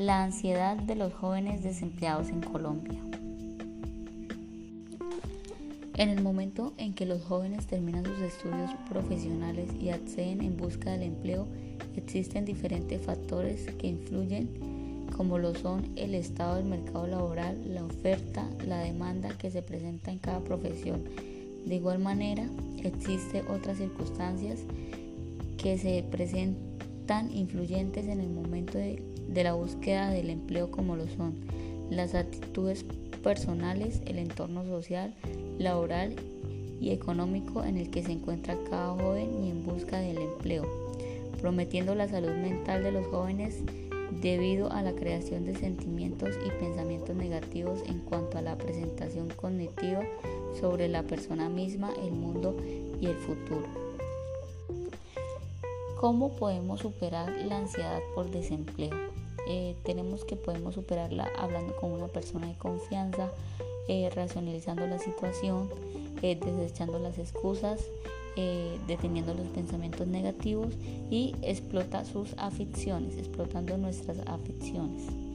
La ansiedad de los jóvenes desempleados en Colombia. En el momento en que los jóvenes terminan sus estudios profesionales y acceden en busca del empleo, existen diferentes factores que influyen como lo son el estado del mercado laboral, la oferta, la demanda que se presenta en cada profesión. De igual manera, existen otras circunstancias que se presentan influyentes en el momento de la búsqueda del empleo como lo son las actitudes personales, el entorno social, laboral y económico en el que se encuentra cada joven y en busca del empleo, prometiendo la salud mental de los jóvenes debido a la creación de sentimientos y pensamientos negativos en cuanto a la presentación cognitiva sobre la persona misma, el mundo y el futuro. ¿Cómo podemos superar la ansiedad por desempleo? Eh, tenemos que podemos superarla hablando con una persona de confianza, eh, racionalizando la situación, eh, desechando las excusas, deteniendo los pensamientos negativos y explota sus aficiones, explotando nuestras aficiones.